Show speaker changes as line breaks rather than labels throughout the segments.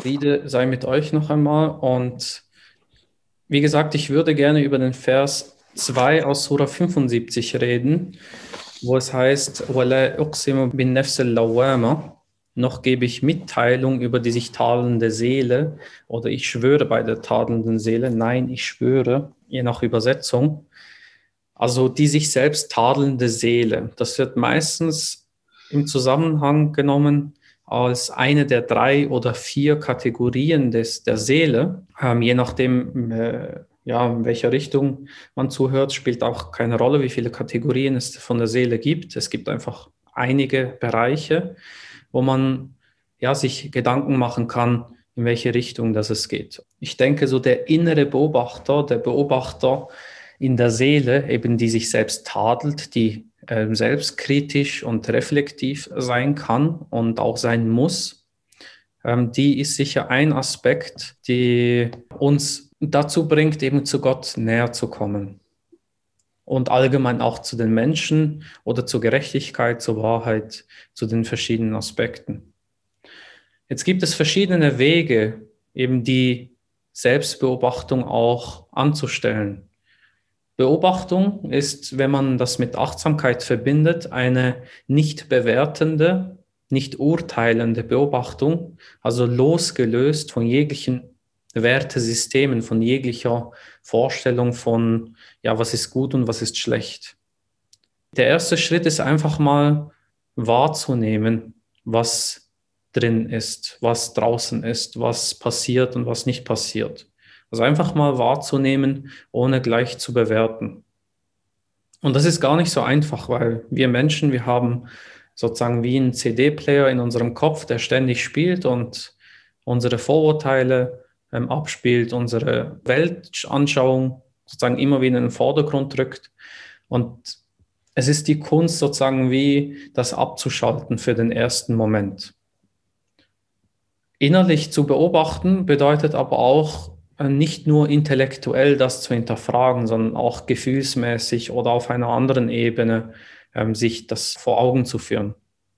Friede sei mit euch noch einmal. Und wie gesagt, ich würde gerne über den Vers 2 aus Surah 75 reden, wo es heißt, noch gebe ich Mitteilung über die sich tadelnde Seele oder ich schwöre bei der tadelnden Seele. Nein, ich schwöre, je nach Übersetzung. Also die sich selbst tadelnde Seele. Das wird meistens im Zusammenhang genommen als eine der drei oder vier Kategorien des, der Seele. Ähm, je nachdem, äh, ja, in welcher Richtung man zuhört, spielt auch keine Rolle, wie viele Kategorien es von der Seele gibt. Es gibt einfach einige Bereiche, wo man ja, sich Gedanken machen kann, in welche Richtung das es geht. Ich denke, so der innere Beobachter, der Beobachter in der Seele, eben die sich selbst tadelt, die äh, selbstkritisch und reflektiv sein kann und auch sein muss, ähm, die ist sicher ein Aspekt, die uns dazu bringt, eben zu Gott näher zu kommen. Und allgemein auch zu den Menschen oder zur Gerechtigkeit, zur Wahrheit, zu den verschiedenen Aspekten. Jetzt gibt es verschiedene Wege, eben die Selbstbeobachtung auch anzustellen. Beobachtung ist, wenn man das mit Achtsamkeit verbindet, eine nicht bewertende, nicht urteilende Beobachtung, also losgelöst von jeglichen Wertesystemen, von jeglicher Vorstellung von, ja, was ist gut und was ist schlecht. Der erste Schritt ist einfach mal wahrzunehmen, was drin ist, was draußen ist, was passiert und was nicht passiert. Also einfach mal wahrzunehmen, ohne gleich zu bewerten. Und das ist gar nicht so einfach, weil wir Menschen, wir haben sozusagen wie einen CD-Player in unserem Kopf, der ständig spielt und unsere Vorurteile ähm, abspielt, unsere Weltanschauung sozusagen immer wieder in den Vordergrund drückt. Und es ist die Kunst sozusagen wie das abzuschalten für den ersten Moment. Innerlich zu beobachten bedeutet aber auch nicht nur intellektuell das zu hinterfragen, sondern auch gefühlsmäßig oder auf einer anderen Ebene ähm, sich das vor Augen zu führen.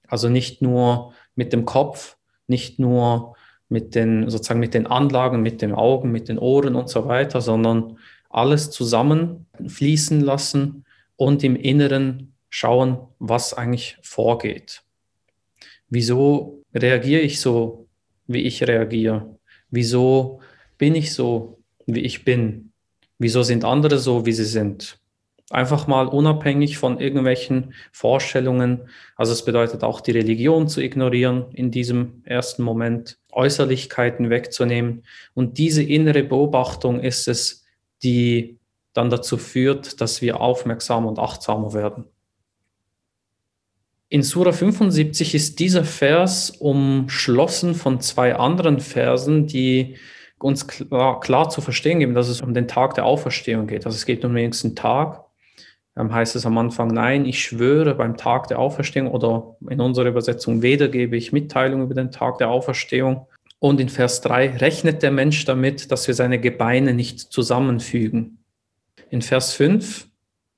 Also nicht nur mit dem Kopf, nicht nur mit den sozusagen mit den Anlagen, mit den Augen, mit den Ohren und so weiter, sondern alles zusammen fließen lassen und im Inneren schauen, was eigentlich vorgeht. Wieso reagiere ich so, wie ich reagiere? Wieso bin ich so, wie ich bin? Wieso sind andere so, wie sie sind? Einfach mal unabhängig von irgendwelchen Vorstellungen. Also es bedeutet auch die Religion zu ignorieren in diesem ersten Moment, Äußerlichkeiten wegzunehmen. Und diese innere Beobachtung ist es, die dann dazu führt, dass wir aufmerksamer und achtsamer werden. In Sura 75 ist dieser Vers umschlossen von zwei anderen Versen, die uns klar, klar, zu verstehen geben, dass es um den Tag der Auferstehung geht. Also es geht um den nächsten Tag. Dann heißt es am Anfang, nein, ich schwöre beim Tag der Auferstehung oder in unserer Übersetzung, weder gebe ich Mitteilung über den Tag der Auferstehung. Und in Vers 3 rechnet der Mensch damit, dass wir seine Gebeine nicht zusammenfügen. In Vers 5,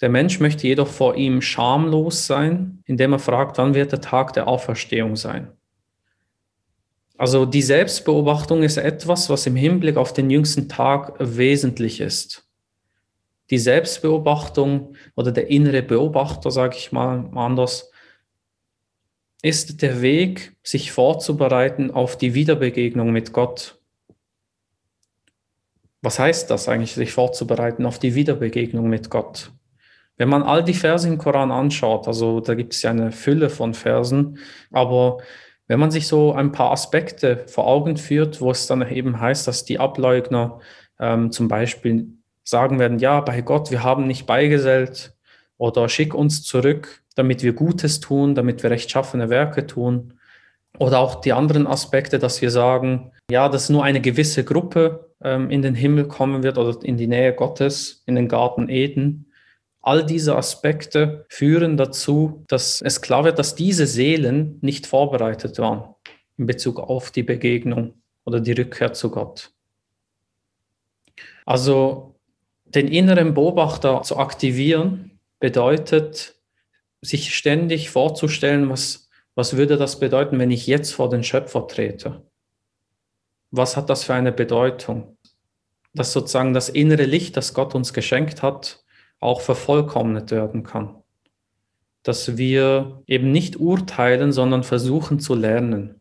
der Mensch möchte jedoch vor ihm schamlos sein, indem er fragt, wann wird der Tag der Auferstehung sein. Also die Selbstbeobachtung ist etwas, was im Hinblick auf den jüngsten Tag wesentlich ist. Die Selbstbeobachtung oder der innere Beobachter, sage ich mal anders, ist der Weg, sich vorzubereiten auf die Wiederbegegnung mit Gott. Was heißt das eigentlich, sich vorzubereiten auf die Wiederbegegnung mit Gott? Wenn man all die Verse im Koran anschaut, also da gibt es ja eine Fülle von Versen, aber wenn man sich so ein paar Aspekte vor Augen führt, wo es dann eben heißt, dass die Ableugner ähm, zum Beispiel sagen werden, ja, bei Gott, wir haben nicht beigesellt oder schick uns zurück, damit wir Gutes tun, damit wir rechtschaffene Werke tun. Oder auch die anderen Aspekte, dass wir sagen, ja, dass nur eine gewisse Gruppe ähm, in den Himmel kommen wird oder in die Nähe Gottes, in den Garten Eden. All diese Aspekte führen dazu, dass es klar wird, dass diese Seelen nicht vorbereitet waren in Bezug auf die Begegnung oder die Rückkehr zu Gott. Also den inneren Beobachter zu aktivieren bedeutet, sich ständig vorzustellen, was, was würde das bedeuten, wenn ich jetzt vor den Schöpfer trete? was hat das für eine Bedeutung? Dass sozusagen das innere Licht, das Gott uns geschenkt hat, auch vervollkommnet werden kann. Dass wir eben nicht urteilen, sondern versuchen zu lernen.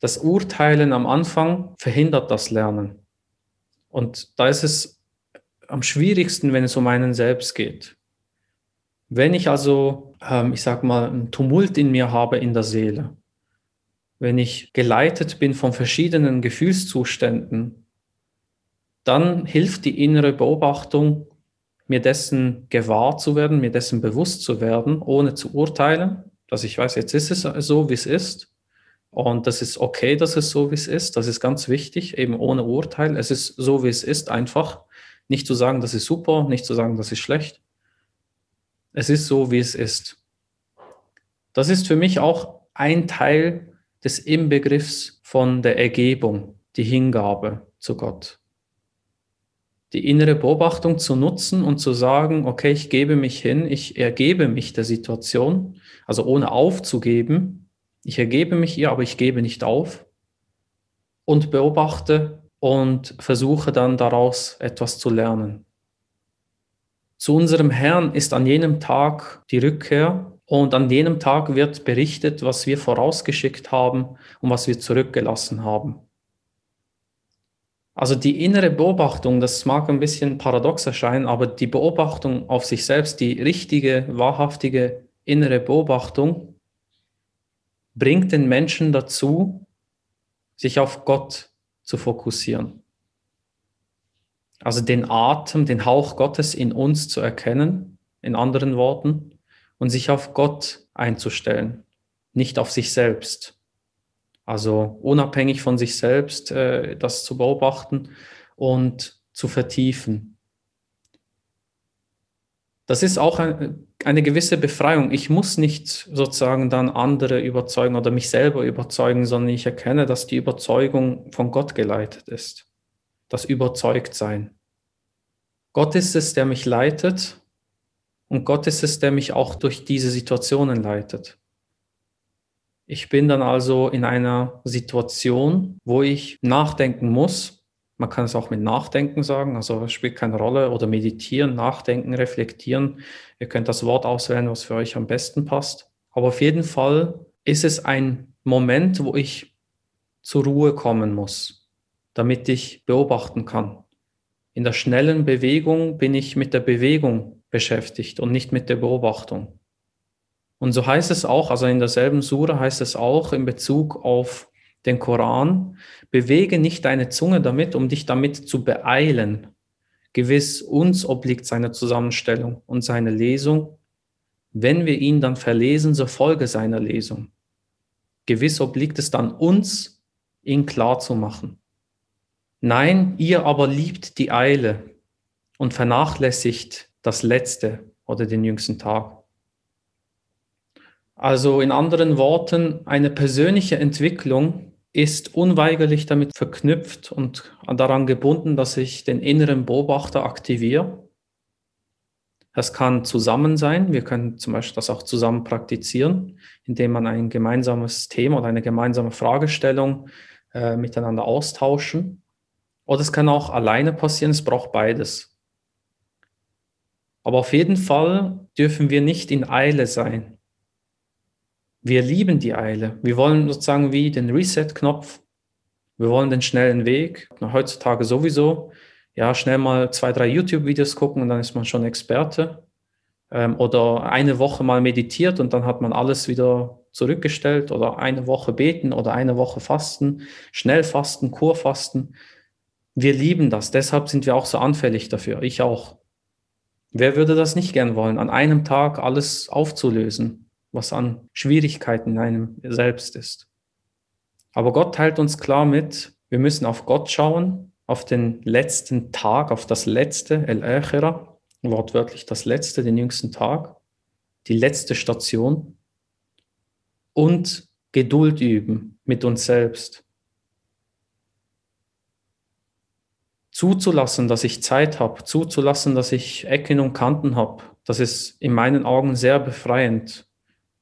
Das Urteilen am Anfang verhindert das Lernen. Und da ist es am schwierigsten, wenn es um einen selbst geht. Wenn ich also, ähm, ich sage mal, einen Tumult in mir habe in der Seele, wenn ich geleitet bin von verschiedenen Gefühlszuständen, dann hilft die innere Beobachtung, mir dessen gewahr zu werden, mir dessen bewusst zu werden, ohne zu urteilen, dass ich weiß, jetzt ist es so, wie es ist. Und das ist okay, dass es so, wie es ist. Das ist ganz wichtig, eben ohne Urteil. Es ist so, wie es ist, einfach. Nicht zu sagen, das ist super, nicht zu sagen, das ist schlecht. Es ist so, wie es ist. Das ist für mich auch ein Teil des Inbegriffs von der Ergebung, die Hingabe zu Gott. Die innere Beobachtung zu nutzen und zu sagen, okay, ich gebe mich hin, ich ergebe mich der Situation, also ohne aufzugeben. Ich ergebe mich ihr, aber ich gebe nicht auf und beobachte und versuche dann daraus etwas zu lernen. Zu unserem Herrn ist an jenem Tag die Rückkehr und an jenem Tag wird berichtet, was wir vorausgeschickt haben und was wir zurückgelassen haben. Also die innere Beobachtung, das mag ein bisschen paradox erscheinen, aber die Beobachtung auf sich selbst, die richtige, wahrhaftige innere Beobachtung, bringt den Menschen dazu, sich auf Gott zu fokussieren. Also den Atem, den Hauch Gottes in uns zu erkennen, in anderen Worten, und sich auf Gott einzustellen, nicht auf sich selbst. Also unabhängig von sich selbst äh, das zu beobachten und zu vertiefen. Das ist auch ein, eine gewisse Befreiung. Ich muss nicht sozusagen dann andere überzeugen oder mich selber überzeugen, sondern ich erkenne, dass die Überzeugung von Gott geleitet ist. Das Überzeugtsein. Gott ist es, der mich leitet und Gott ist es, der mich auch durch diese Situationen leitet. Ich bin dann also in einer Situation, wo ich nachdenken muss. Man kann es auch mit Nachdenken sagen, also es spielt keine Rolle. Oder meditieren, nachdenken, reflektieren. Ihr könnt das Wort auswählen, was für euch am besten passt. Aber auf jeden Fall ist es ein Moment, wo ich zur Ruhe kommen muss, damit ich beobachten kann. In der schnellen Bewegung bin ich mit der Bewegung beschäftigt und nicht mit der Beobachtung. Und so heißt es auch, also in derselben Sura heißt es auch in Bezug auf den Koran, bewege nicht deine Zunge damit, um dich damit zu beeilen. Gewiss uns obliegt seine Zusammenstellung und seine Lesung. Wenn wir ihn dann verlesen, so folge seiner Lesung. Gewiss obliegt es dann uns, ihn klar zu machen. Nein, ihr aber liebt die Eile und vernachlässigt das Letzte oder den jüngsten Tag. Also in anderen Worten, eine persönliche Entwicklung ist unweigerlich damit verknüpft und daran gebunden, dass ich den inneren Beobachter aktiviere. Das kann zusammen sein. Wir können zum Beispiel das auch zusammen praktizieren, indem man ein gemeinsames Thema oder eine gemeinsame Fragestellung äh, miteinander austauschen. Oder es kann auch alleine passieren. Es braucht beides. Aber auf jeden Fall dürfen wir nicht in Eile sein. Wir lieben die Eile. Wir wollen sozusagen wie den Reset-Knopf. Wir wollen den schnellen Weg. Heutzutage sowieso. Ja, schnell mal zwei, drei YouTube-Videos gucken und dann ist man schon Experte. Ähm, oder eine Woche mal meditiert und dann hat man alles wieder zurückgestellt. Oder eine Woche beten oder eine Woche fasten. Schnell fasten, Kurfasten. Wir lieben das. Deshalb sind wir auch so anfällig dafür. Ich auch. Wer würde das nicht gern wollen, an einem Tag alles aufzulösen, was an Schwierigkeiten in einem selbst ist? Aber Gott teilt uns klar mit, wir müssen auf Gott schauen, auf den letzten Tag, auf das letzte, El Echera, wortwörtlich das letzte, den jüngsten Tag, die letzte Station und Geduld üben mit uns selbst. zuzulassen, dass ich Zeit habe, zuzulassen, dass ich Ecken und Kanten habe, das ist in meinen Augen sehr befreiend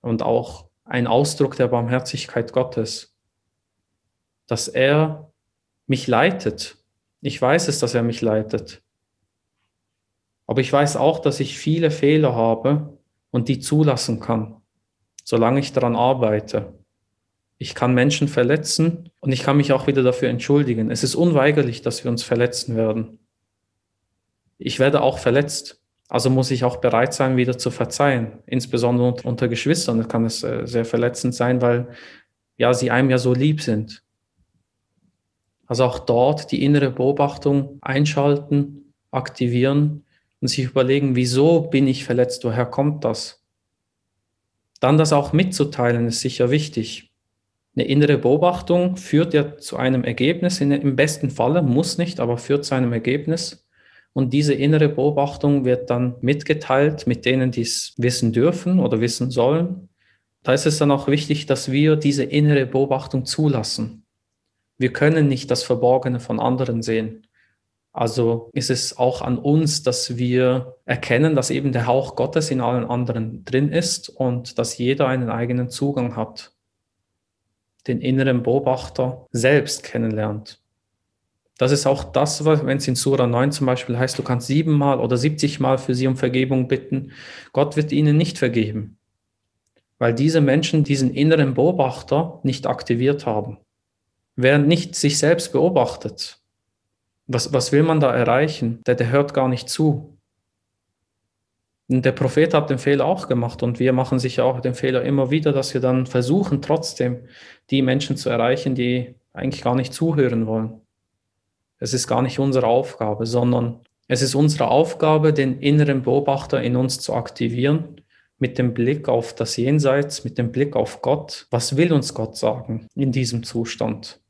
und auch ein Ausdruck der Barmherzigkeit Gottes, dass er mich leitet. Ich weiß es, dass er mich leitet. Aber ich weiß auch, dass ich viele Fehler habe und die zulassen kann, solange ich daran arbeite. Ich kann Menschen verletzen und ich kann mich auch wieder dafür entschuldigen. Es ist unweigerlich, dass wir uns verletzen werden. Ich werde auch verletzt. Also muss ich auch bereit sein, wieder zu verzeihen. Insbesondere unter Geschwistern kann es äh, sehr verletzend sein, weil ja sie einem ja so lieb sind. Also auch dort die innere Beobachtung einschalten, aktivieren und sich überlegen, wieso bin ich verletzt, woher kommt das? Dann das auch mitzuteilen, ist sicher wichtig. Eine innere Beobachtung führt ja zu einem Ergebnis, im besten Falle, muss nicht, aber führt zu einem Ergebnis. Und diese innere Beobachtung wird dann mitgeteilt mit denen, die es wissen dürfen oder wissen sollen. Da ist es dann auch wichtig, dass wir diese innere Beobachtung zulassen. Wir können nicht das Verborgene von anderen sehen. Also ist es auch an uns, dass wir erkennen, dass eben der Hauch Gottes in allen anderen drin ist und dass jeder einen eigenen Zugang hat den inneren Beobachter selbst kennenlernt. Das ist auch das, wenn es in Sura 9 zum Beispiel heißt, du kannst siebenmal oder 70 Mal für sie um Vergebung bitten. Gott wird ihnen nicht vergeben, weil diese Menschen diesen inneren Beobachter nicht aktiviert haben. Wer nicht sich selbst beobachtet, was, was will man da erreichen? Der, der hört gar nicht zu. Der Prophet hat den Fehler auch gemacht und wir machen sicher auch den Fehler immer wieder, dass wir dann versuchen, trotzdem die Menschen zu erreichen, die eigentlich gar nicht zuhören wollen. Es ist gar nicht unsere Aufgabe, sondern es ist unsere Aufgabe, den inneren Beobachter in uns zu aktivieren, mit dem Blick auf das Jenseits, mit dem Blick auf Gott. Was will uns Gott sagen in diesem Zustand?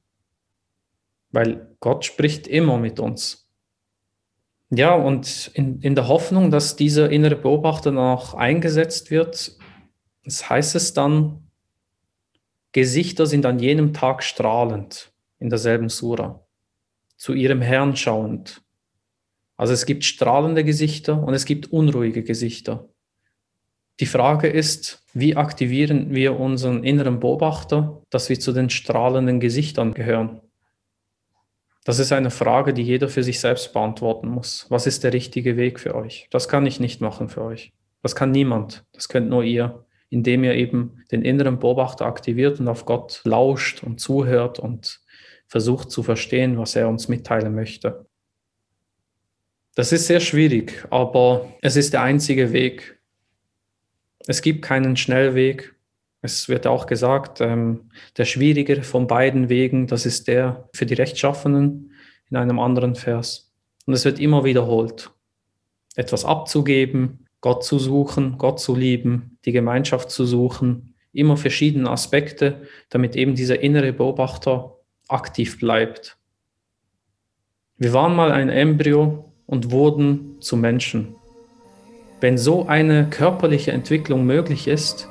Weil Gott spricht immer mit uns. Ja, und in, in der Hoffnung, dass dieser innere Beobachter dann auch eingesetzt wird, das heißt es dann, Gesichter sind an jenem Tag strahlend in derselben Sura, zu ihrem Herrn schauend. Also es gibt strahlende Gesichter und es gibt unruhige Gesichter. Die Frage ist, wie aktivieren wir unseren inneren Beobachter, dass wir zu den strahlenden Gesichtern gehören? Das ist eine Frage, die jeder für sich selbst beantworten muss. Was ist der richtige Weg für euch? Das kann ich nicht machen für euch. Das kann niemand. Das könnt nur ihr, indem ihr eben den inneren Beobachter aktiviert und auf Gott lauscht und zuhört und versucht zu verstehen, was er uns mitteilen möchte. Das ist sehr schwierig, aber es ist der einzige Weg. Es gibt keinen Schnellweg. Es wird auch gesagt, ähm, der schwierigere von beiden Wegen, das ist der für die Rechtschaffenen in einem anderen Vers. Und es wird immer wiederholt. Etwas abzugeben, Gott zu suchen, Gott zu lieben, die Gemeinschaft zu suchen, immer verschiedene Aspekte, damit eben dieser innere Beobachter aktiv bleibt. Wir waren mal ein Embryo und wurden zu Menschen. Wenn so eine körperliche Entwicklung möglich ist,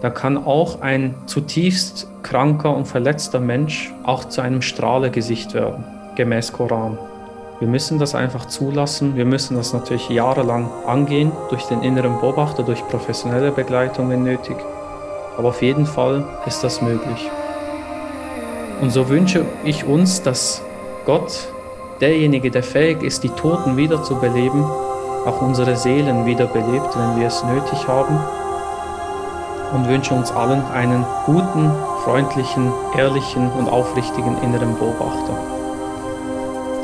da kann auch ein zutiefst kranker und verletzter Mensch auch zu einem Strahlegesicht werden, gemäß Koran. Wir müssen das einfach zulassen. Wir müssen das natürlich jahrelang angehen, durch den inneren Beobachter, durch professionelle Begleitung, wenn nötig. Aber auf jeden Fall ist das möglich. Und so wünsche ich uns, dass Gott, derjenige, der fähig ist, die Toten wieder zu beleben, auch unsere Seelen wiederbelebt, wenn wir es nötig haben und wünsche uns allen einen guten, freundlichen, ehrlichen und aufrichtigen inneren Beobachter.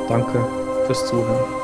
Danke fürs Zuhören.